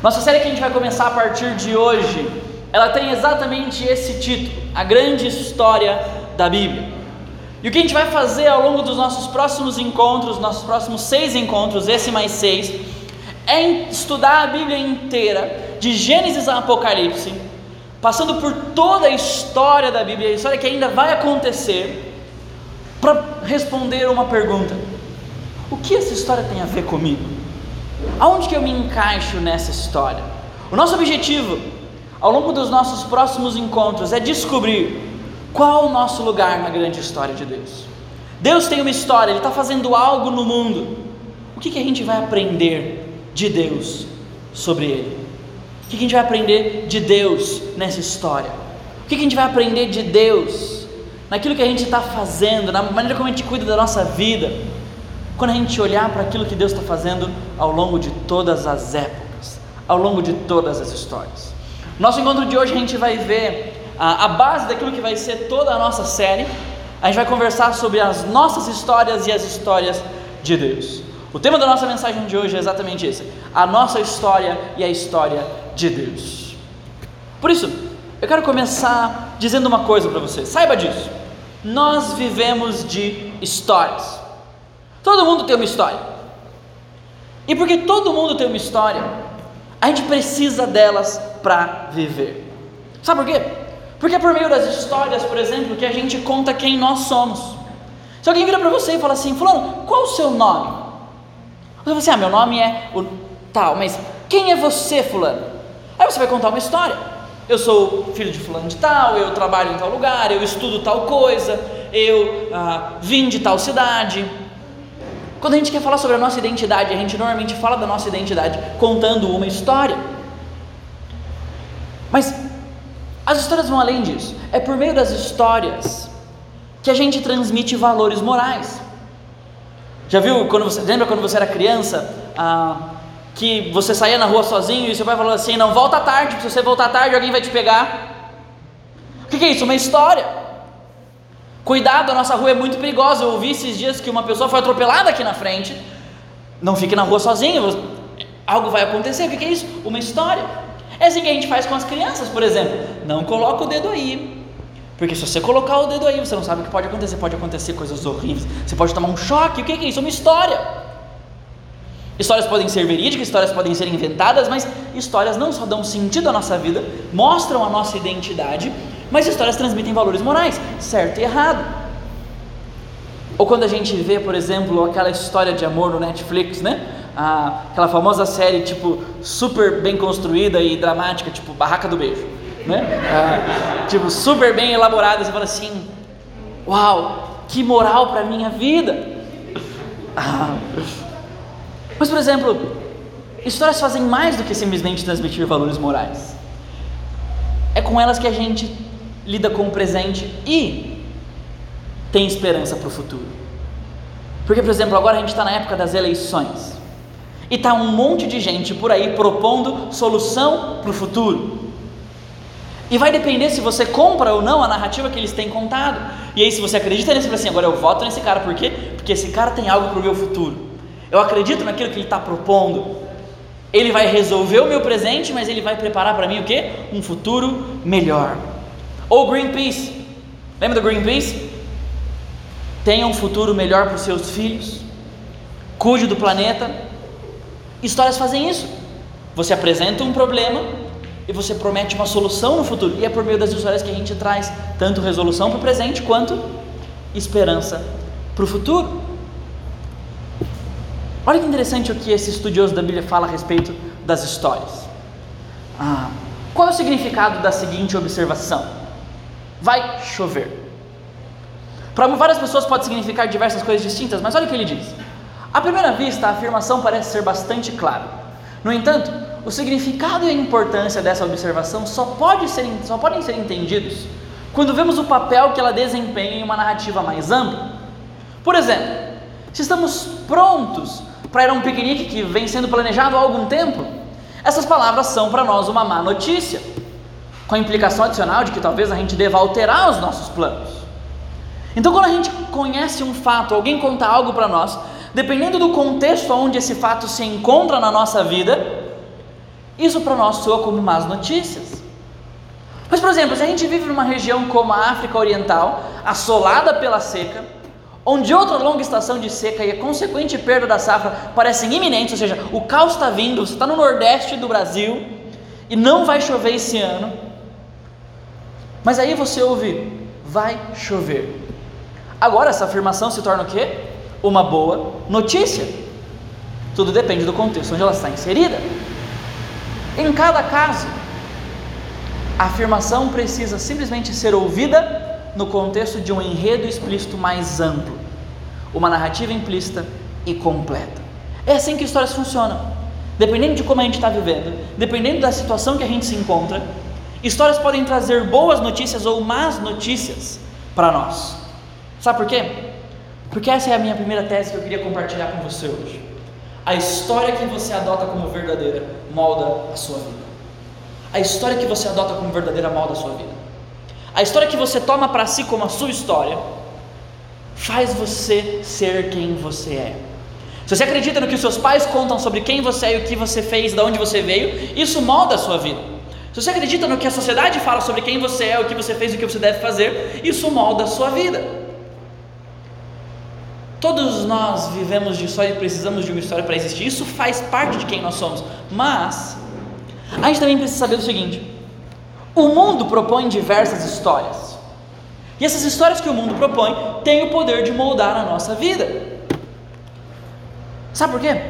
Nossa série que a gente vai começar a partir de hoje, ela tem exatamente esse título: A Grande História da Bíblia. E o que a gente vai fazer ao longo dos nossos próximos encontros, nossos próximos seis encontros, esse mais seis, é estudar a Bíblia inteira, de Gênesis a Apocalipse, passando por toda a história da Bíblia, a história que ainda vai acontecer, para responder uma pergunta: o que essa história tem a ver comigo? Aonde que eu me encaixo nessa história? O nosso objetivo, ao longo dos nossos próximos encontros, é descobrir qual o nosso lugar na grande história de Deus. Deus tem uma história, Ele está fazendo algo no mundo. O que, que a gente vai aprender de Deus sobre Ele? O que, que a gente vai aprender de Deus nessa história? O que, que a gente vai aprender de Deus naquilo que a gente está fazendo, na maneira como a gente cuida da nossa vida? Quando a gente olhar para aquilo que Deus está fazendo ao longo de todas as épocas, ao longo de todas as histórias. Nosso encontro de hoje a gente vai ver a, a base daquilo que vai ser toda a nossa série. A gente vai conversar sobre as nossas histórias e as histórias de Deus. O tema da nossa mensagem de hoje é exatamente esse: a nossa história e a história de Deus. Por isso, eu quero começar dizendo uma coisa para você, saiba disso. Nós vivemos de histórias. Todo mundo tem uma história. E porque todo mundo tem uma história, a gente precisa delas para viver. Sabe por quê? Porque é por meio das histórias, por exemplo, que a gente conta quem nós somos. Se alguém vira para você e fala assim, fulano, qual o seu nome? Você fala assim, ah, meu nome é o tal, mas quem é você, fulano? Aí você vai contar uma história. Eu sou filho de fulano de tal, eu trabalho em tal lugar, eu estudo tal coisa, eu ah, vim de tal cidade. Quando a gente quer falar sobre a nossa identidade, a gente normalmente fala da nossa identidade contando uma história. Mas as histórias vão além disso. É por meio das histórias que a gente transmite valores morais. Já viu quando você lembra quando você era criança ah, que você saía na rua sozinho e seu pai falou assim: não volta tarde, se você voltar tarde alguém vai te pegar. O que, é isso? Uma história. Cuidado, a nossa rua é muito perigosa. Eu ouvi esses dias que uma pessoa foi atropelada aqui na frente. Não fique na rua sozinho, algo vai acontecer. O que, é isso? Uma história. É assim que a gente faz com as crianças, por exemplo. Não coloca o dedo aí. Porque se você colocar o dedo aí, você não sabe o que pode acontecer. Pode acontecer coisas horríveis. Você pode tomar um choque. O que é isso? Uma história. Histórias podem ser verídicas, histórias podem ser inventadas, mas histórias não só dão sentido à nossa vida, mostram a nossa identidade, mas histórias transmitem valores morais, certo e errado. Ou quando a gente vê, por exemplo, aquela história de amor no Netflix, né? ah, aquela famosa série tipo super bem construída e dramática, tipo Barraca do Beijo, né? Ah, tipo super bem elaborada, você fala assim, uau, que moral para minha vida. Ah. Mas por exemplo, histórias fazem mais do que simplesmente transmitir valores morais. É com elas que a gente lida com o presente e tem esperança para o futuro. Porque, por exemplo, agora a gente está na época das eleições. E está um monte de gente por aí propondo solução para o futuro. E vai depender se você compra ou não a narrativa que eles têm contado. E aí, se você acredita fala assim: agora eu voto nesse cara, por quê? Porque esse cara tem algo para o meu futuro. Eu acredito naquilo que ele está propondo. Ele vai resolver o meu presente, mas ele vai preparar para mim o quê? Um futuro melhor. Ou Greenpeace. Lembra do Greenpeace? Tenha um futuro melhor para os seus filhos. Cuide do planeta Histórias fazem isso. Você apresenta um problema e você promete uma solução no futuro. E é por meio das histórias que a gente traz tanto resolução para o presente quanto esperança para o futuro. Olha que interessante o que esse estudioso da Bíblia fala a respeito das histórias. Ah, qual é o significado da seguinte observação? Vai chover. Para várias pessoas pode significar diversas coisas distintas, mas olha o que ele diz. À primeira vista, a afirmação parece ser bastante clara. No entanto, o significado e a importância dessa observação só, pode ser, só podem ser entendidos quando vemos o papel que ela desempenha em uma narrativa mais ampla. Por exemplo, se estamos prontos para ir a um piquenique que vem sendo planejado há algum tempo, essas palavras são para nós uma má notícia, com a implicação adicional de que talvez a gente deva alterar os nossos planos. Então, quando a gente conhece um fato, alguém conta algo para nós, dependendo do contexto onde esse fato se encontra na nossa vida, Isso para nós soa como más notícias. Mas, por exemplo, se a gente vive numa região como a África Oriental, assolada pela seca, onde outra longa estação de seca e a consequente perda da safra parecem iminentes, ou seja, o caos está vindo, você está no nordeste do Brasil e não vai chover esse ano, mas aí você ouve, vai chover. Agora essa afirmação se torna o quê? Uma boa notícia. Tudo depende do contexto onde ela está inserida. Em cada caso, a afirmação precisa simplesmente ser ouvida no contexto de um enredo explícito mais amplo, uma narrativa implícita e completa. É assim que histórias funcionam. Dependendo de como a gente está vivendo, dependendo da situação que a gente se encontra, histórias podem trazer boas notícias ou más notícias para nós. Sabe por quê? Porque essa é a minha primeira tese que eu queria compartilhar com você hoje. A história que você adota como verdadeira molda a sua vida. A história que você adota como verdadeira molda a sua vida. A história que você toma para si como a sua história faz você ser quem você é. Se você acredita no que os seus pais contam sobre quem você é e o que você fez, de onde você veio, isso molda a sua vida. Se você acredita no que a sociedade fala sobre quem você é, o que você fez e o que você deve fazer, isso molda a sua vida. Todos nós vivemos de história e precisamos de uma história para existir. Isso faz parte de quem nós somos. Mas a gente também precisa saber o seguinte: o mundo propõe diversas histórias. E essas histórias que o mundo propõe têm o poder de moldar a nossa vida. Sabe por quê?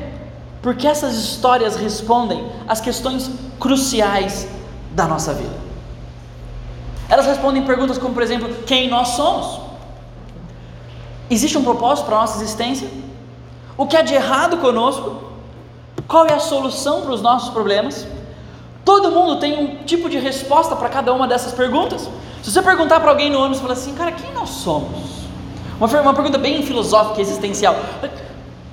Porque essas histórias respondem às questões cruciais da nossa vida. Elas respondem perguntas como, por exemplo, quem nós somos? Existe um propósito para a nossa existência? O que há de errado conosco? Qual é a solução para os nossos problemas? Todo mundo tem um tipo de resposta para cada uma dessas perguntas. Se você perguntar para alguém no ônibus, fala assim, cara, quem nós somos? Uma, uma pergunta bem filosófica, existencial.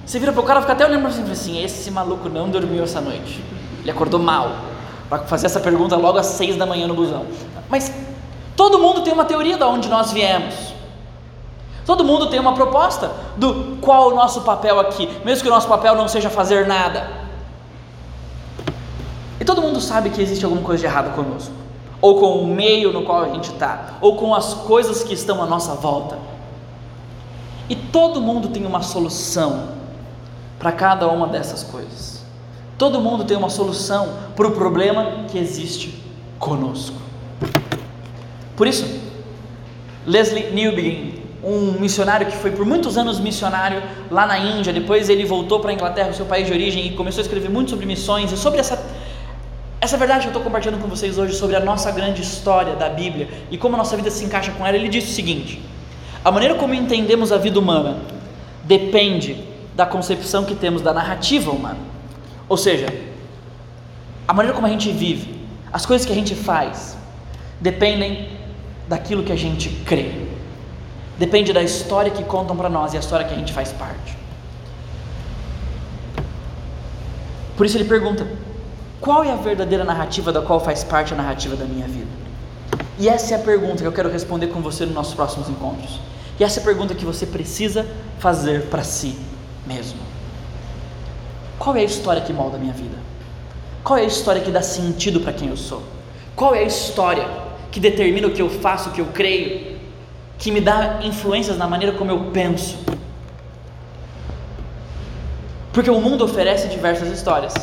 Você vira para o cara, fica até olhando para você e fala assim: esse maluco não dormiu essa noite. Ele acordou mal para fazer essa pergunta logo às seis da manhã no busão. Mas todo mundo tem uma teoria de onde nós viemos. Todo mundo tem uma proposta do qual o nosso papel aqui, mesmo que o nosso papel não seja fazer nada. E todo mundo sabe que existe alguma coisa de errado conosco, ou com o meio no qual a gente está, ou com as coisas que estão à nossa volta. E todo mundo tem uma solução para cada uma dessas coisas. Todo mundo tem uma solução para o problema que existe conosco. Por isso, Leslie Newbegin um missionário que foi por muitos anos missionário lá na Índia, depois ele voltou para a Inglaterra, seu país de origem, e começou a escrever muito sobre missões e sobre essa, essa verdade que eu estou compartilhando com vocês hoje sobre a nossa grande história da Bíblia e como a nossa vida se encaixa com ela. Ele disse o seguinte: a maneira como entendemos a vida humana depende da concepção que temos da narrativa humana, ou seja, a maneira como a gente vive, as coisas que a gente faz, dependem daquilo que a gente crê. Depende da história que contam para nós e a história que a gente faz parte. Por isso ele pergunta: qual é a verdadeira narrativa da qual faz parte a narrativa da minha vida? E essa é a pergunta que eu quero responder com você nos nossos próximos encontros. E essa é a pergunta que você precisa fazer para si mesmo. Qual é a história que molda a minha vida? Qual é a história que dá sentido para quem eu sou? Qual é a história que determina o que eu faço, o que eu creio, que me dá influências na maneira como eu penso. Porque o mundo oferece diversas histórias.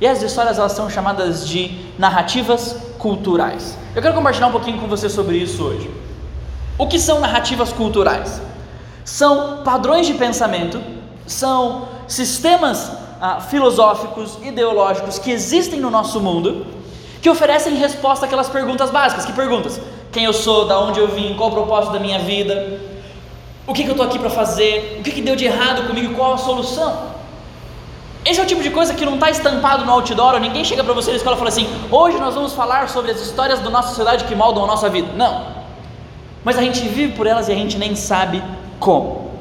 E as histórias elas são chamadas de narrativas culturais. Eu quero compartilhar um pouquinho com você sobre isso hoje. O que são narrativas culturais? São padrões de pensamento, são sistemas ah, filosóficos, ideológicos que existem no nosso mundo, que oferecem resposta àquelas perguntas básicas. Que perguntas? quem eu sou, da onde eu vim, qual o propósito da minha vida, o que, que eu estou aqui para fazer, o que, que deu de errado comigo, qual a solução. Esse é o tipo de coisa que não está estampado no outdoor, ninguém chega para você na escola e fala assim: hoje nós vamos falar sobre as histórias da nossa sociedade que moldam a nossa vida. Não. Mas a gente vive por elas e a gente nem sabe como.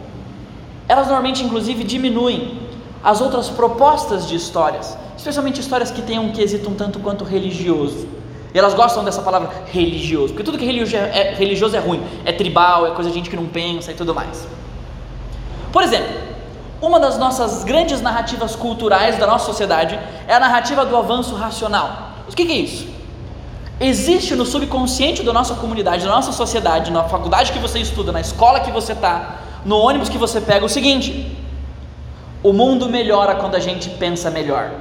Elas normalmente, inclusive, diminuem as outras propostas de histórias, especialmente histórias que tenham um quesito um tanto quanto religioso. E elas gostam dessa palavra religioso, porque tudo que religioso é, é, religioso é ruim, é tribal, é coisa de gente que não pensa e tudo mais. Por exemplo, uma das nossas grandes narrativas culturais da nossa sociedade é a narrativa do avanço racional. O que é isso? Existe no subconsciente da nossa comunidade, da nossa sociedade, na faculdade que você estuda, na escola que você está, no ônibus que você pega, o seguinte: o mundo melhora quando a gente pensa melhor.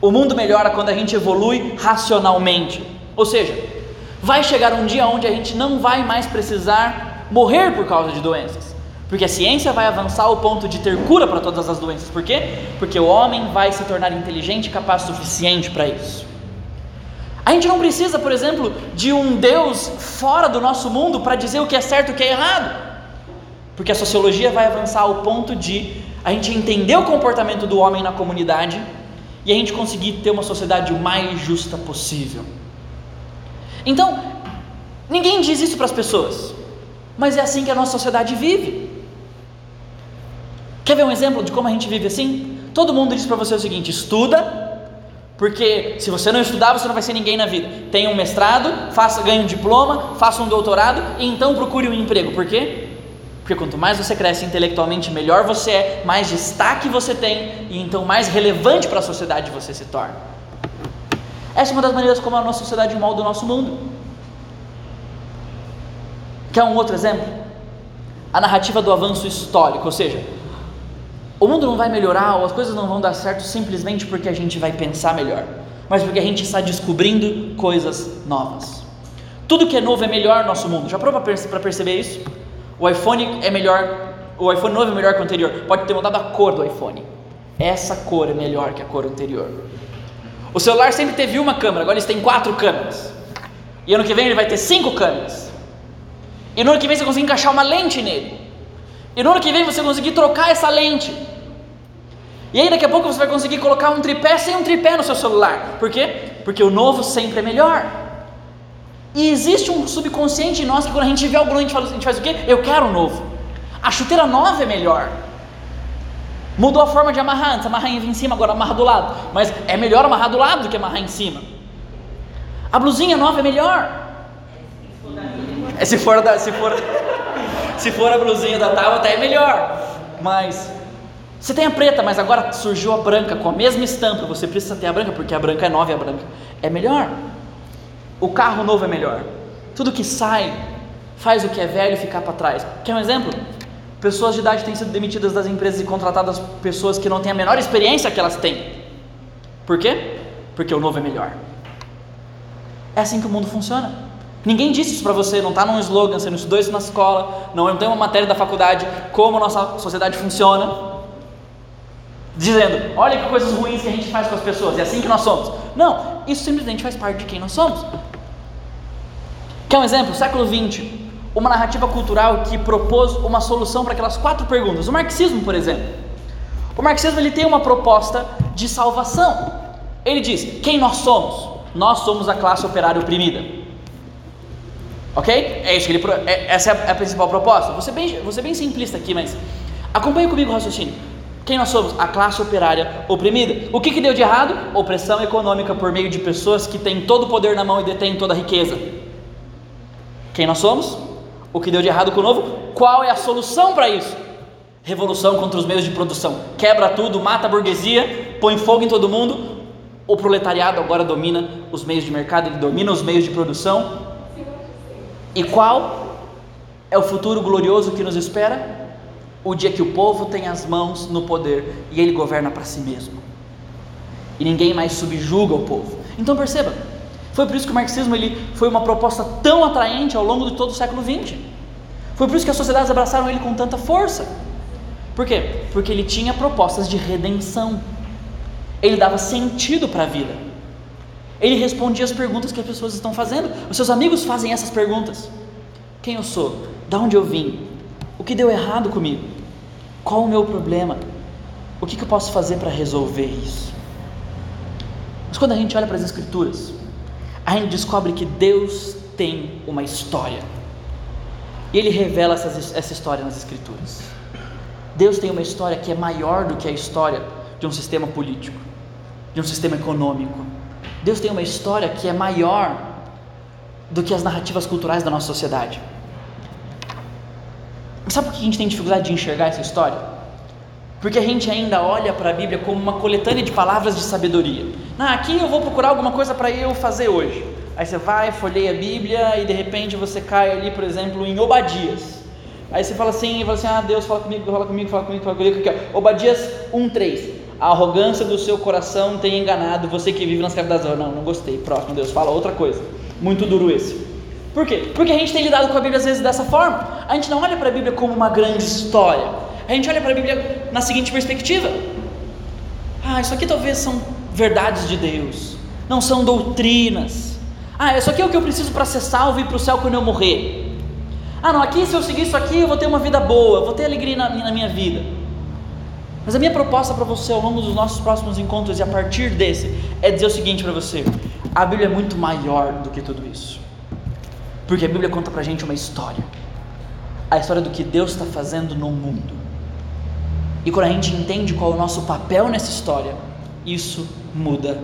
O mundo melhora quando a gente evolui racionalmente. Ou seja, vai chegar um dia onde a gente não vai mais precisar morrer por causa de doenças. Porque a ciência vai avançar ao ponto de ter cura para todas as doenças. Por quê? Porque o homem vai se tornar inteligente e capaz suficiente para isso. A gente não precisa, por exemplo, de um Deus fora do nosso mundo para dizer o que é certo e o que é errado. Porque a sociologia vai avançar ao ponto de a gente entender o comportamento do homem na comunidade e a gente conseguir ter uma sociedade o mais justa possível. Então, ninguém diz isso para as pessoas, mas é assim que a nossa sociedade vive. Quer ver um exemplo de como a gente vive assim? Todo mundo diz para você o seguinte: estuda, porque se você não estudar, você não vai ser ninguém na vida. Tenha um mestrado, faça, ganhe um diploma, faça um doutorado e então procure um emprego. Por quê? Porque quanto mais você cresce intelectualmente, melhor você é, mais destaque você tem e então mais relevante para a sociedade você se torna. Essa é uma das maneiras como a nossa sociedade molda o nosso mundo. Quer um outro exemplo? A narrativa do avanço histórico, ou seja, o mundo não vai melhorar ou as coisas não vão dar certo simplesmente porque a gente vai pensar melhor, mas porque a gente está descobrindo coisas novas. Tudo que é novo é melhor no nosso mundo. Já provou para perceber isso? O iPhone é melhor, o iPhone novo é melhor que o anterior. Pode ter mudado a cor do iPhone. Essa cor é melhor que a cor anterior. O celular sempre teve uma câmera, agora eles têm quatro câmeras. E ano que vem ele vai ter cinco câmeras. E no ano que vem você consegue encaixar uma lente nele. E no ano que vem você conseguir trocar essa lente. E aí daqui a pouco você vai conseguir colocar um tripé sem um tripé no seu celular. Por quê? Porque o novo sempre é melhor. E existe um subconsciente em nós que quando a gente vê algo novo, a gente, fala, a gente faz o quê? Eu quero um novo. A chuteira nova é melhor. Mudou a forma de amarrar, antes amarrar em cima, agora amarra do lado. Mas é melhor amarrar do lado do que amarrar em cima. A blusinha nova é melhor. É, se for, da, se for, se for a blusinha da tábua, até é melhor. Mas você tem a preta, mas agora surgiu a branca com a mesma estampa. Você precisa ter a branca porque a branca é nova e a branca é melhor. O carro novo é melhor. Tudo que sai faz o que é velho ficar para trás. Quer um exemplo? Pessoas de idade têm sido demitidas das empresas e contratadas pessoas que não têm a menor experiência que elas têm. Por quê? Porque o novo é melhor. É assim que o mundo funciona. Ninguém disse isso para você, não está num slogan, você não estudou isso na escola, não tem uma matéria da faculdade como a nossa sociedade funciona dizendo, olha que coisas ruins que a gente faz com as pessoas, é assim que nós somos. Não, isso simplesmente faz parte de quem nós somos. Quer um exemplo? Século XX, uma narrativa cultural que propôs uma solução para aquelas quatro perguntas. O marxismo, por exemplo. O marxismo ele tem uma proposta de salvação. Ele diz: quem nós somos? Nós somos a classe operária oprimida. Ok? É isso que ele. É, essa é a, é a principal proposta. Ser, bem, ser bem simplista aqui, mas acompanhe comigo o raciocínio. Quem nós somos? A classe operária oprimida. O que, que deu de errado? Opressão econômica por meio de pessoas que têm todo o poder na mão e detêm toda a riqueza. Quem nós somos? O que deu de errado com o novo? Qual é a solução para isso? Revolução contra os meios de produção. Quebra tudo, mata a burguesia, põe fogo em todo mundo. O proletariado agora domina os meios de mercado, ele domina os meios de produção. E qual é o futuro glorioso que nos espera? O dia que o povo tem as mãos no poder e ele governa para si mesmo. E ninguém mais subjuga o povo. Então perceba, foi por isso que o marxismo ele foi uma proposta tão atraente ao longo de todo o século XX. Foi por isso que as sociedades abraçaram ele com tanta força. Por quê? Porque ele tinha propostas de redenção. Ele dava sentido para a vida. Ele respondia as perguntas que as pessoas estão fazendo. Os seus amigos fazem essas perguntas: Quem eu sou? Da onde eu vim? O que deu errado comigo? Qual o meu problema? O que, que eu posso fazer para resolver isso? Mas quando a gente olha para as Escrituras, a gente descobre que Deus tem uma história. E Ele revela essas, essa história nas Escrituras. Deus tem uma história que é maior do que a história de um sistema político, de um sistema econômico. Deus tem uma história que é maior do que as narrativas culturais da nossa sociedade. Sabe por que a gente tem dificuldade de enxergar essa história? Porque a gente ainda olha para a Bíblia como uma coletânea de palavras de sabedoria. Ah, aqui eu vou procurar alguma coisa para eu fazer hoje. Aí você vai, folheia a Bíblia e de repente você cai ali, por exemplo, em Obadias. Aí você fala assim, fala assim, ah, Deus fala comigo, fala comigo, fala comigo, fala comigo, aqui, ó. Obadias 1:3. A arrogância do seu coração tem enganado você que vive nas cavidades. Não, não gostei. Próximo, Deus fala outra coisa. Muito duro esse. Por quê? Porque a gente tem lidado com a Bíblia às vezes dessa forma. A gente não olha para a Bíblia como uma grande história. A gente olha para a Bíblia na seguinte perspectiva: ah, isso aqui talvez são verdades de Deus, não são doutrinas. Ah, isso aqui é o que eu preciso para ser salvo e para o céu quando eu morrer. Ah, não, aqui se eu seguir isso aqui eu vou ter uma vida boa, vou ter alegria na, na minha vida. Mas a minha proposta para você ao longo dos nossos próximos encontros e a partir desse é dizer o seguinte para você: a Bíblia é muito maior do que tudo isso, porque a Bíblia conta para a gente uma história, a história do que Deus está fazendo no mundo. E quando a gente entende qual é o nosso papel nessa história, isso muda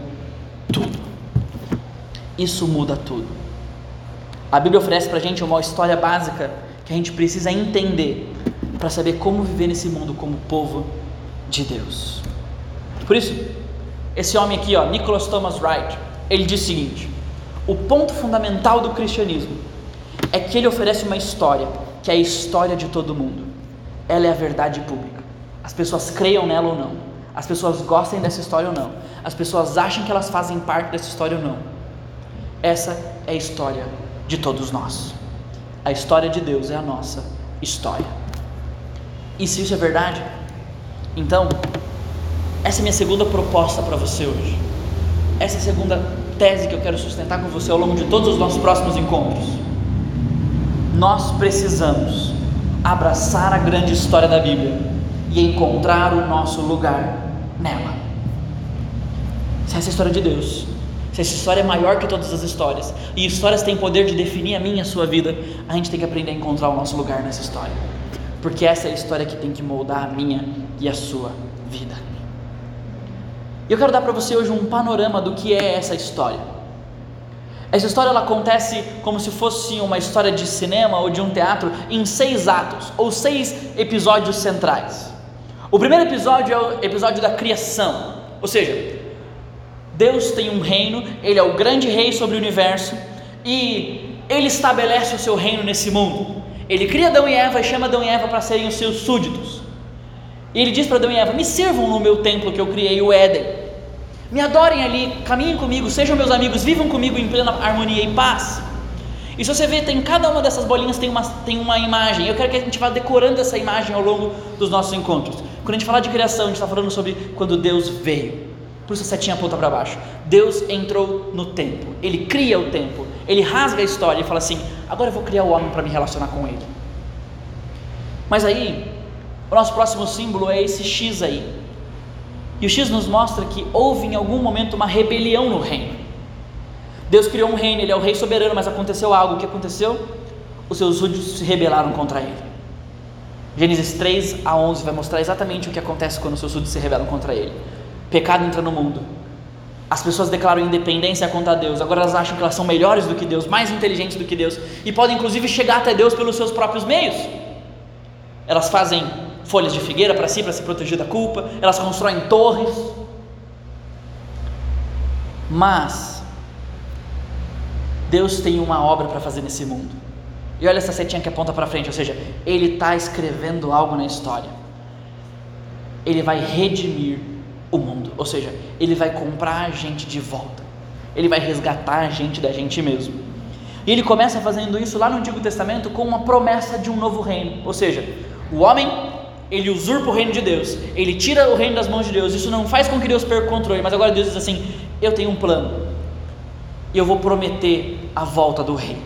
tudo. Isso muda tudo. A Bíblia oferece para a gente uma história básica que a gente precisa entender para saber como viver nesse mundo como povo de Deus. Por isso, esse homem aqui, ó, Nicholas Thomas Wright, ele diz o seguinte: o ponto fundamental do cristianismo é que ele oferece uma história que é a história de todo mundo. Ela é a verdade pública. As pessoas creiam nela ou não. As pessoas gostem dessa história ou não. As pessoas acham que elas fazem parte dessa história ou não. Essa é a história de todos nós. A história de Deus é a nossa história. E se isso é verdade, então, essa é a minha segunda proposta para você hoje. Essa é a segunda tese que eu quero sustentar com você ao longo de todos os nossos próximos encontros. Nós precisamos abraçar a grande história da Bíblia e encontrar o nosso lugar nela. Se essa é história de Deus, se essa história é maior que todas as histórias, e histórias têm poder de definir a minha e a sua vida, a gente tem que aprender a encontrar o nosso lugar nessa história, porque essa é a história que tem que moldar a minha e a sua vida. E eu quero dar para você hoje um panorama do que é essa história. Essa história ela acontece como se fosse uma história de cinema ou de um teatro em seis atos ou seis episódios centrais. O primeiro episódio é o episódio da criação, ou seja, Deus tem um reino, Ele é o grande rei sobre o universo e Ele estabelece o seu reino nesse mundo. Ele cria Adão e Eva e chama Adão e Eva para serem os seus súditos. E ele diz para Adão e Eva: Me sirvam no meu templo que eu criei, o Éden. Me adorem ali, caminhem comigo, sejam meus amigos, vivam comigo em plena harmonia e paz. E se você vê, tem cada uma dessas bolinhas tem uma, tem uma imagem. Eu quero que a gente vá decorando essa imagem ao longo dos nossos encontros. Quando a gente fala de criação, a gente está falando sobre quando Deus veio. Por isso a setinha aponta para baixo. Deus entrou no tempo. Ele cria o tempo. Ele rasga a história e fala assim: agora eu vou criar o homem para me relacionar com ele. Mas aí, o nosso próximo símbolo é esse X aí. E o X nos mostra que houve em algum momento uma rebelião no reino. Deus criou um reino, ele é o rei soberano, mas aconteceu algo. O que aconteceu? Os seus súditos se rebelaram contra ele. Gênesis 3 a 11 vai mostrar exatamente o que acontece quando os seus súditos se rebelam contra ele. Pecado entra no mundo. As pessoas declaram independência contra Deus. Agora elas acham que elas são melhores do que Deus, mais inteligentes do que Deus e podem inclusive chegar até Deus pelos seus próprios meios. Elas fazem folhas de figueira para si, para se proteger da culpa. Elas constroem torres. Mas Deus tem uma obra para fazer nesse mundo. E olha essa setinha que aponta para frente, ou seja, ele está escrevendo algo na história. Ele vai redimir o mundo, ou seja, ele vai comprar a gente de volta. Ele vai resgatar a gente da gente mesmo. E ele começa fazendo isso lá no Antigo Testamento com uma promessa de um novo reino, ou seja, o homem ele usurpa o reino de Deus, ele tira o reino das mãos de Deus. Isso não faz com que Deus perca o controle, mas agora Deus diz assim: Eu tenho um plano, e eu vou prometer a volta do rei.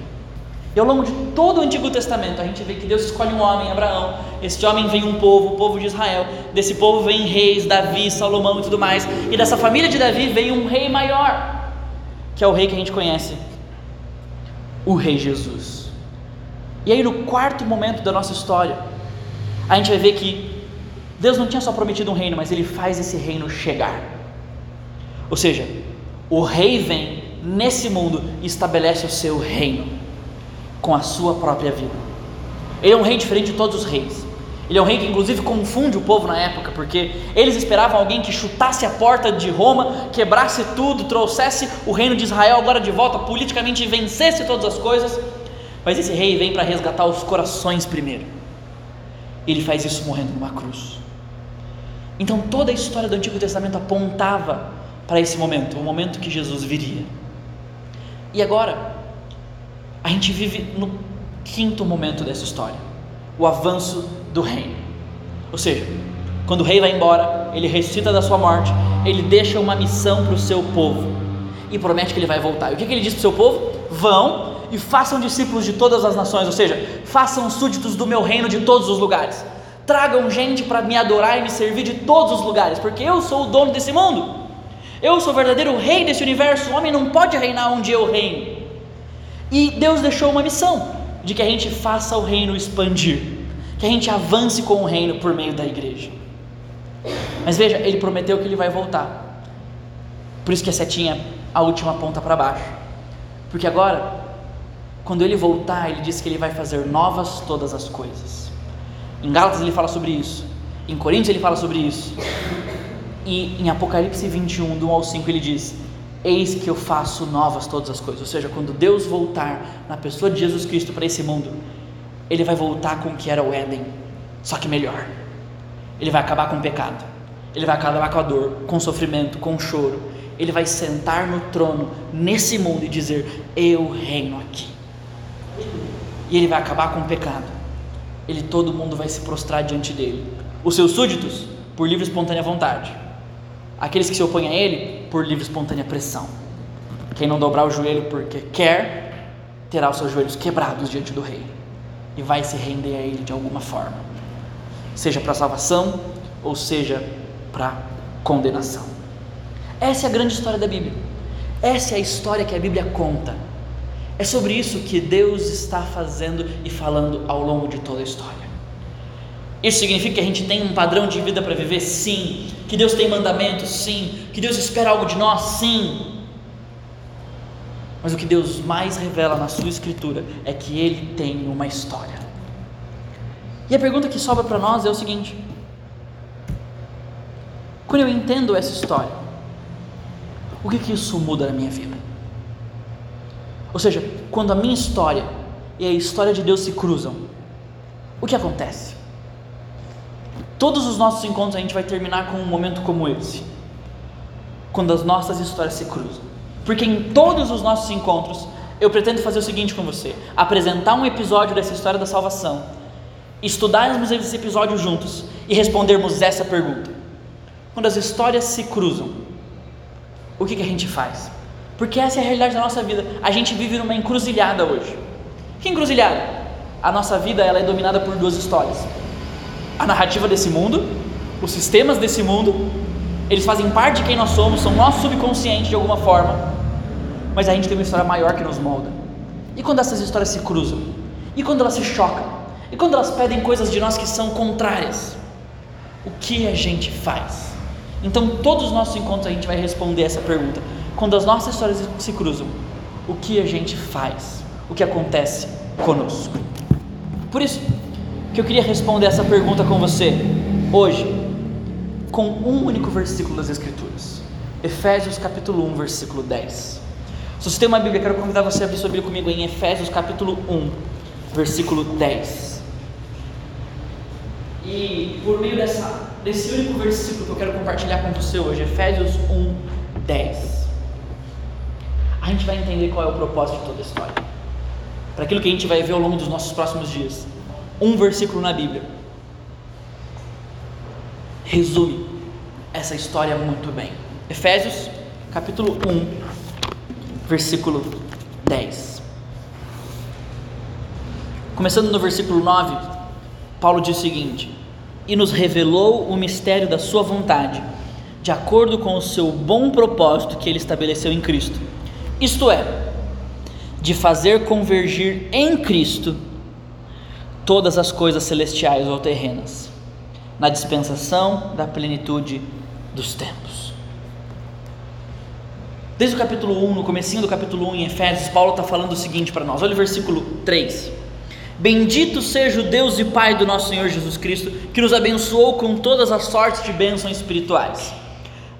E ao longo de todo o Antigo Testamento, a gente vê que Deus escolhe um homem, Abraão. Este homem vem um povo, o povo de Israel. Desse povo vem reis, Davi, Salomão e tudo mais. E dessa família de Davi vem um rei maior, que é o rei que a gente conhece, o Rei Jesus. E aí, no quarto momento da nossa história, a gente vai ver que Deus não tinha só prometido um reino, mas ele faz esse reino chegar. Ou seja, o rei vem nesse mundo e estabelece o seu reino com a sua própria vida. Ele é um rei diferente de todos os reis. Ele é um rei que inclusive confunde o povo na época, porque eles esperavam alguém que chutasse a porta de Roma, quebrasse tudo, trouxesse o reino de Israel agora de volta, politicamente vencesse todas as coisas. Mas esse rei vem para resgatar os corações primeiro. Ele faz isso morrendo numa cruz. Então toda a história do Antigo Testamento apontava para esse momento, o momento que Jesus viria. E agora, a gente vive no quinto momento dessa história, o avanço do reino. Ou seja, quando o rei vai embora, ele ressuscita da sua morte, ele deixa uma missão para o seu povo e promete que ele vai voltar. E o que, que ele diz para o seu povo? Vão e façam discípulos de todas as nações, ou seja, façam súditos do meu reino de todos os lugares. Tragam gente para me adorar e me servir de todos os lugares, porque eu sou o dono desse mundo. Eu sou o verdadeiro rei desse universo. O homem não pode reinar onde eu reino. E Deus deixou uma missão de que a gente faça o reino expandir, que a gente avance com o reino por meio da igreja. Mas veja, ele prometeu que ele vai voltar. Por isso que a setinha a última ponta para baixo. Porque agora, quando ele voltar, ele diz que ele vai fazer novas todas as coisas. Em Gálatas ele fala sobre isso. Em Coríntios ele fala sobre isso. E em Apocalipse 21, do 1 ao 5, ele diz: Eis que eu faço novas todas as coisas. Ou seja, quando Deus voltar na pessoa de Jesus Cristo para esse mundo, ele vai voltar com o que era o Éden, só que melhor. Ele vai acabar com o pecado, ele vai acabar com a dor, com o sofrimento, com o choro. Ele vai sentar no trono nesse mundo e dizer: Eu reino aqui. E ele vai acabar com o pecado. Ele todo mundo vai se prostrar diante dele. Os seus súditos por livre e espontânea vontade. Aqueles que se opõem a ele por livre e espontânea pressão. Quem não dobrar o joelho porque quer, terá os seus joelhos quebrados diante do rei e vai se render a ele de alguma forma, seja para salvação ou seja para condenação. Essa é a grande história da Bíblia. Essa é a história que a Bíblia conta. É sobre isso que Deus está fazendo e falando ao longo de toda a história. Isso significa que a gente tem um padrão de vida para viver? Sim. Que Deus tem mandamentos? Sim. Que Deus espera algo de nós? Sim. Mas o que Deus mais revela na Sua Escritura é que Ele tem uma história. E a pergunta que sobra para nós é o seguinte: quando eu entendo essa história, o que, que isso muda na minha vida? Ou seja, quando a minha história e a história de Deus se cruzam, o que acontece? Todos os nossos encontros a gente vai terminar com um momento como esse, quando as nossas histórias se cruzam. Porque em todos os nossos encontros eu pretendo fazer o seguinte com você: apresentar um episódio dessa história da salvação, estudarmos esse episódio juntos e respondermos essa pergunta. Quando as histórias se cruzam, o que, que a gente faz? Porque essa é a realidade da nossa vida. A gente vive numa encruzilhada hoje. Que encruzilhada? A nossa vida ela é dominada por duas histórias a narrativa desse mundo, os sistemas desse mundo, eles fazem parte de quem nós somos, são nosso subconsciente de alguma forma, mas a gente tem uma história maior que nos molda. E quando essas histórias se cruzam? E quando elas se chocam? E quando elas pedem coisas de nós que são contrárias? O que a gente faz? Então, todos os nossos encontros a gente vai responder essa pergunta. Quando as nossas histórias se cruzam, o que a gente faz? O que acontece conosco? Por isso, que eu queria responder essa pergunta com você hoje, com um único versículo das Escrituras. Efésios capítulo 1, versículo 10. Se você tem uma Bíblia, quero convidar você a abrir sua Bíblia comigo em Efésios capítulo 1, versículo 10. E por meio dessa, desse único versículo que eu quero compartilhar com você hoje, Efésios 1, 10, a gente vai entender qual é o propósito de toda a história. Para aquilo que a gente vai ver ao longo dos nossos próximos dias um versículo na Bíblia resume essa história muito bem. Efésios, capítulo 1, versículo 10. Começando no versículo 9, Paulo diz o seguinte: E nos revelou o mistério da Sua vontade, de acordo com o seu bom propósito que Ele estabeleceu em Cristo. Isto é, de fazer convergir em Cristo todas as coisas celestiais ou terrenas, na dispensação da plenitude dos tempos. Desde o capítulo 1, no comecinho do capítulo 1 em Efésios, Paulo está falando o seguinte para nós. Olha o versículo 3. Bendito seja o Deus e Pai do nosso Senhor Jesus Cristo, que nos abençoou com todas as sortes de bênçãos espirituais.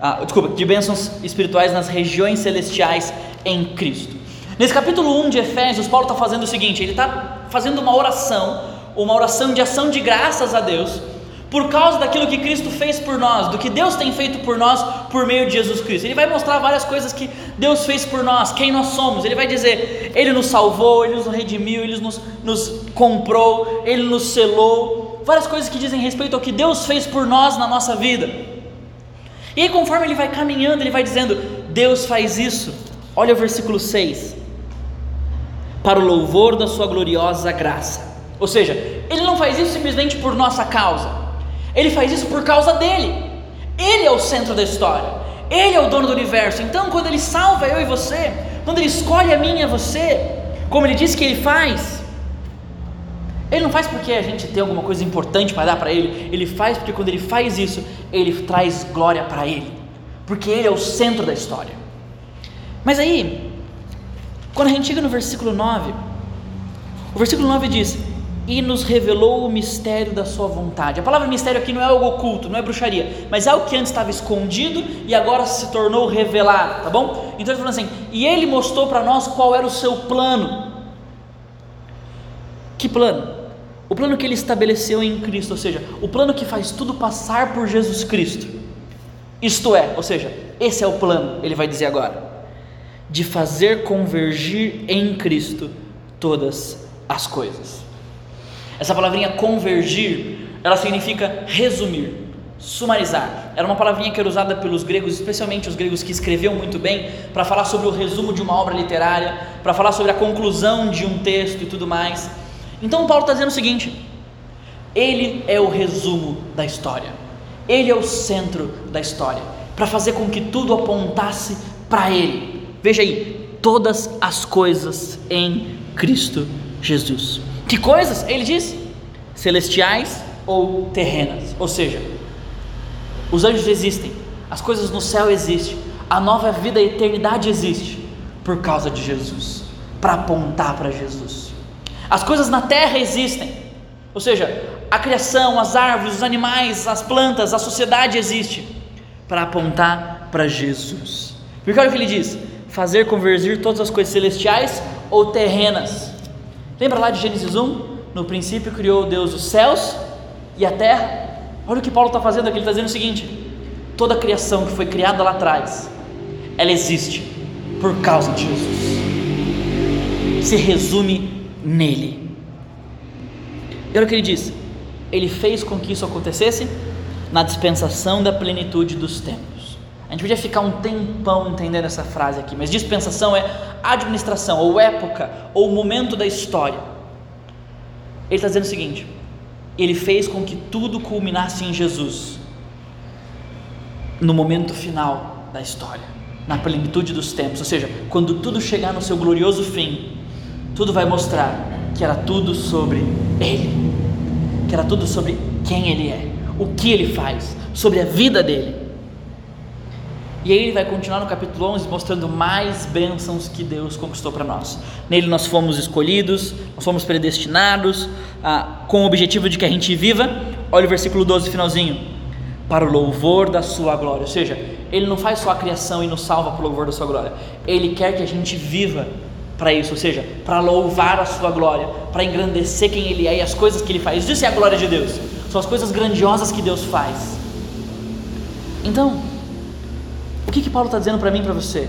Ah, desculpa, de bênçãos espirituais nas regiões celestiais em Cristo. Nesse capítulo 1 de Efésios, Paulo está fazendo o seguinte: ele está fazendo uma oração, uma oração de ação de graças a Deus, por causa daquilo que Cristo fez por nós, do que Deus tem feito por nós por meio de Jesus Cristo. Ele vai mostrar várias coisas que Deus fez por nós, quem nós somos. Ele vai dizer: Ele nos salvou, Ele nos redimiu, Ele nos, nos comprou, Ele nos selou. Várias coisas que dizem respeito ao que Deus fez por nós na nossa vida. E aí, conforme ele vai caminhando, ele vai dizendo: Deus faz isso. Olha o versículo 6. Para o louvor da Sua gloriosa graça. Ou seja, Ele não faz isso simplesmente por nossa causa, ele faz isso por causa dele. Ele é o centro da história. Ele é o dono do universo. Então, quando ele salva eu e você, quando ele escolhe a mim e a você, como ele disse que ele faz, ele não faz porque a gente tem alguma coisa importante para dar para ele. Ele faz porque quando ele faz isso, ele traz glória para ele. Porque ele é o centro da história. Mas aí, quando a gente chega no versículo 9, o versículo 9 diz: e nos revelou o mistério da sua vontade. A palavra mistério aqui não é algo oculto, não é bruxaria, mas é algo que antes estava escondido e agora se tornou revelado, tá bom? Então ele falando assim: "E ele mostrou para nós qual era o seu plano". Que plano? O plano que ele estabeleceu em Cristo, ou seja, o plano que faz tudo passar por Jesus Cristo. Isto é, ou seja, esse é o plano, ele vai dizer agora, de fazer convergir em Cristo todas as coisas. Essa palavrinha convergir, ela significa resumir, sumarizar. Era uma palavrinha que era usada pelos gregos, especialmente os gregos que escreviam muito bem, para falar sobre o resumo de uma obra literária, para falar sobre a conclusão de um texto e tudo mais. Então Paulo está dizendo o seguinte: ele é o resumo da história, ele é o centro da história, para fazer com que tudo apontasse para ele. Veja aí, todas as coisas em Cristo Jesus. Que coisas? Ele diz: celestiais ou terrenas. Ou seja, os anjos existem, as coisas no céu existem, a nova vida, a eternidade existe por causa de Jesus, para apontar para Jesus. As coisas na terra existem, ou seja, a criação, as árvores, os animais, as plantas, a sociedade existe para apontar para Jesus. Porque olha o que ele diz: fazer convergir todas as coisas celestiais ou terrenas Lembra lá de Gênesis 1? No princípio criou Deus os céus e a terra. Olha o que Paulo está fazendo aqui, ele está dizendo o seguinte: toda a criação que foi criada lá atrás, ela existe por causa de Jesus. Se resume nele. E olha o que ele diz: ele fez com que isso acontecesse na dispensação da plenitude dos tempos. A gente podia ficar um tempão entendendo essa frase aqui, mas dispensação é administração, ou época, ou momento da história. Ele está dizendo o seguinte: ele fez com que tudo culminasse em Jesus, no momento final da história, na plenitude dos tempos, ou seja, quando tudo chegar no seu glorioso fim, tudo vai mostrar que era tudo sobre Ele, que era tudo sobre quem Ele é, o que Ele faz, sobre a vida dele. E aí ele vai continuar no capítulo 11 mostrando mais bênçãos que Deus conquistou para nós. Nele nós fomos escolhidos, nós fomos predestinados, ah, com o objetivo de que a gente viva. Olha o versículo 12, finalzinho. Para o louvor da sua glória. Ou seja, ele não faz só a criação e nos salva para o louvor da sua glória. Ele quer que a gente viva para isso, ou seja, para louvar a sua glória, para engrandecer quem ele é e as coisas que ele faz. Isso é a glória de Deus. São as coisas grandiosas que Deus faz. Então, o que, que Paulo está dizendo para mim e para você?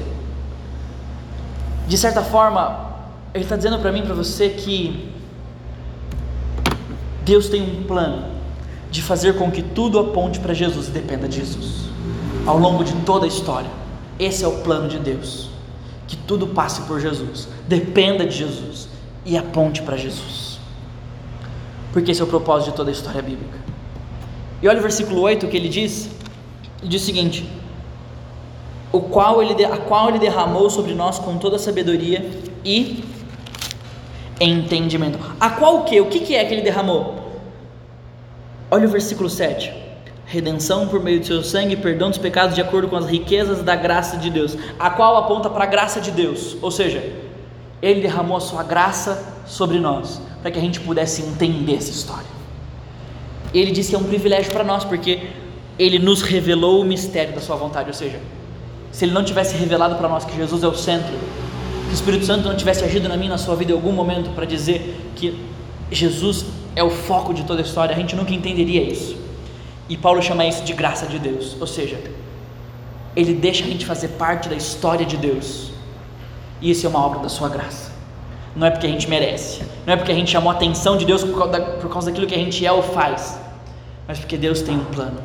De certa forma, ele está dizendo para mim e para você que Deus tem um plano de fazer com que tudo aponte para Jesus e dependa de Jesus, ao longo de toda a história. Esse é o plano de Deus. Que tudo passe por Jesus, dependa de Jesus e aponte para Jesus. Porque esse é o propósito de toda a história bíblica. E olha o versículo 8 que ele diz: ele diz o seguinte: o qual ele, a qual ele derramou sobre nós com toda sabedoria e entendimento. A qual o que? O que, que é que ele derramou? Olha o versículo 7. Redenção por meio do seu sangue, perdão dos pecados de acordo com as riquezas da graça de Deus, a qual aponta para a graça de Deus, ou seja, ele derramou a sua graça sobre nós, para que a gente pudesse entender essa história. Ele disse que é um privilégio para nós, porque ele nos revelou o mistério da sua vontade, ou seja, se ele não tivesse revelado para nós que Jesus é o centro, que o Espírito Santo não tivesse agido na minha na sua vida em algum momento para dizer que Jesus é o foco de toda a história, a gente nunca entenderia isso. E Paulo chama isso de graça de Deus, ou seja, ele deixa a gente fazer parte da história de Deus. E isso é uma obra da sua graça. Não é porque a gente merece, não é porque a gente chamou a atenção de Deus por causa, por causa daquilo que a gente é ou faz, mas porque Deus tem um plano.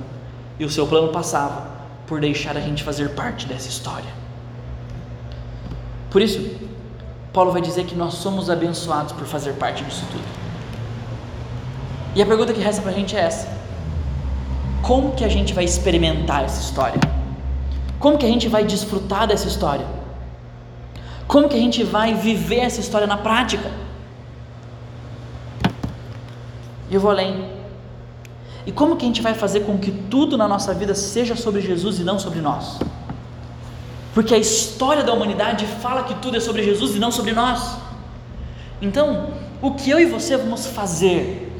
E o seu plano passava por deixar a gente fazer parte dessa história. Por isso, Paulo vai dizer que nós somos abençoados por fazer parte disso tudo. E a pergunta que resta para a gente é essa: como que a gente vai experimentar essa história? Como que a gente vai desfrutar dessa história? Como que a gente vai viver essa história na prática? E eu vou além. E como que a gente vai fazer com que tudo na nossa vida seja sobre Jesus e não sobre nós? Porque a história da humanidade fala que tudo é sobre Jesus e não sobre nós. Então, o que eu e você vamos fazer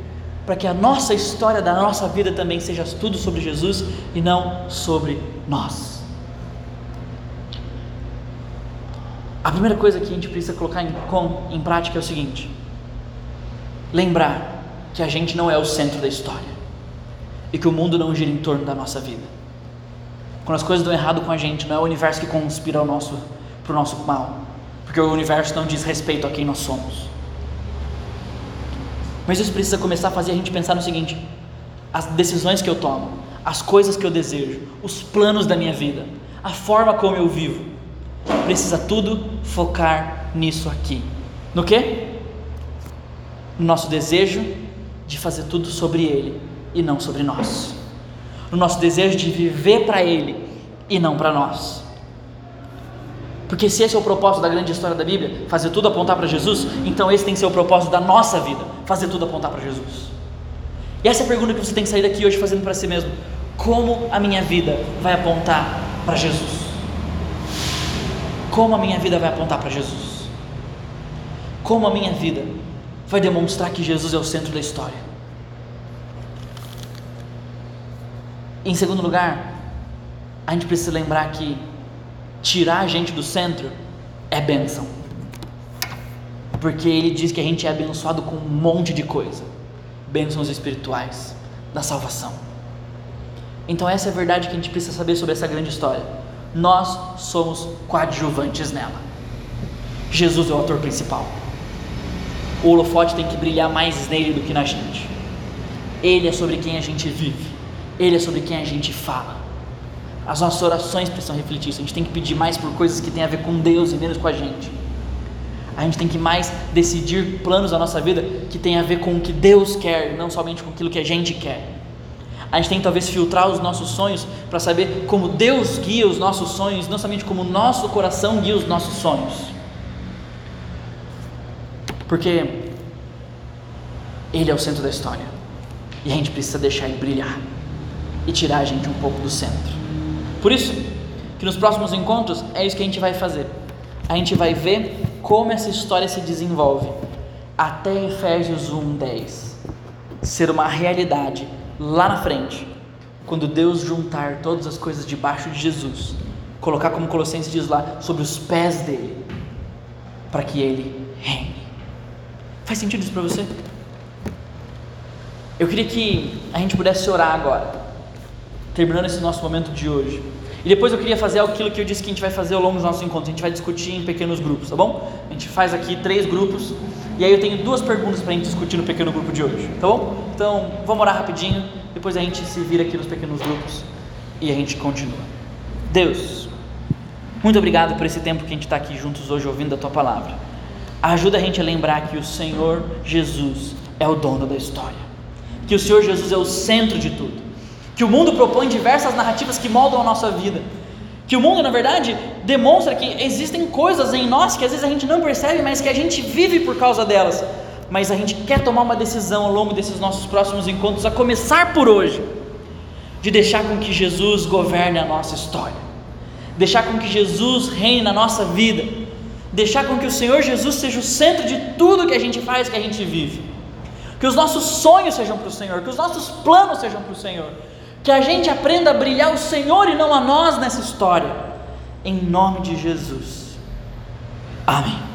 para que a nossa história da nossa vida também seja tudo sobre Jesus e não sobre nós? A primeira coisa que a gente precisa colocar em, com, em prática é o seguinte: lembrar que a gente não é o centro da história e que o mundo não gira em torno da nossa vida. Quando as coisas dão errado com a gente, não é o universo que conspira para nosso, o nosso mal, porque o universo não diz respeito a quem nós somos. Mas isso precisa começar a fazer a gente pensar no seguinte: as decisões que eu tomo, as coisas que eu desejo, os planos da minha vida, a forma como eu vivo, precisa tudo focar nisso aqui. No que? No nosso desejo de fazer tudo sobre Ele e não sobre nós. No nosso desejo de viver para Ele e não para nós. Porque se esse é o propósito da grande história da Bíblia, fazer tudo apontar para Jesus, então esse tem que ser o propósito da nossa vida, fazer tudo apontar para Jesus. E essa é a pergunta que você tem que sair daqui hoje fazendo para si mesmo: como a minha vida vai apontar para Jesus? Como a minha vida vai apontar para Jesus? Como a minha vida vai demonstrar que Jesus é o centro da história? Em segundo lugar, a gente precisa lembrar que tirar a gente do centro é bênção. Porque ele diz que a gente é abençoado com um monte de coisa bênçãos espirituais, da salvação. Então, essa é a verdade que a gente precisa saber sobre essa grande história. Nós somos coadjuvantes nela. Jesus é o ator principal. O holofote tem que brilhar mais nele do que na gente. Ele é sobre quem a gente vive. Ele é sobre quem a gente fala. As nossas orações precisam refletir isso. A gente tem que pedir mais por coisas que têm a ver com Deus e menos com a gente. A gente tem que mais decidir planos da nossa vida que tem a ver com o que Deus quer, não somente com aquilo que a gente quer. A gente tem que talvez filtrar os nossos sonhos para saber como Deus guia os nossos sonhos, não somente como o nosso coração guia os nossos sonhos. Porque Ele é o centro da história e a gente precisa deixar Ele brilhar e tirar a gente um pouco do centro. Por isso, que nos próximos encontros é isso que a gente vai fazer. A gente vai ver como essa história se desenvolve até Efésios 1:10 ser uma realidade lá na frente, quando Deus juntar todas as coisas debaixo de Jesus, colocar como Colossenses diz lá, sobre os pés dele, para que ele reine. Faz sentido isso para você? Eu queria que a gente pudesse orar agora terminando esse nosso momento de hoje. E depois eu queria fazer aquilo que eu disse que a gente vai fazer ao longo dos nossos encontros. A gente vai discutir em pequenos grupos, tá bom? A gente faz aqui três grupos. E aí eu tenho duas perguntas para a gente discutir no pequeno grupo de hoje, tá bom? Então vamos orar rapidinho. Depois a gente se vira aqui nos pequenos grupos e a gente continua. Deus, muito obrigado por esse tempo que a gente está aqui juntos hoje ouvindo a tua palavra. Ajuda a gente a lembrar que o Senhor Jesus é o dono da história, que o Senhor Jesus é o centro de tudo que o mundo propõe diversas narrativas que moldam a nossa vida. Que o mundo, na verdade, demonstra que existem coisas em nós que às vezes a gente não percebe, mas que a gente vive por causa delas. Mas a gente quer tomar uma decisão ao longo desses nossos próximos encontros, a começar por hoje, de deixar com que Jesus governe a nossa história, deixar com que Jesus reine na nossa vida, deixar com que o Senhor Jesus seja o centro de tudo que a gente faz, que a gente vive que os nossos sonhos sejam para o Senhor, que os nossos planos sejam para o Senhor, que a gente aprenda a brilhar o Senhor e não a nós nessa história, em nome de Jesus. Amém.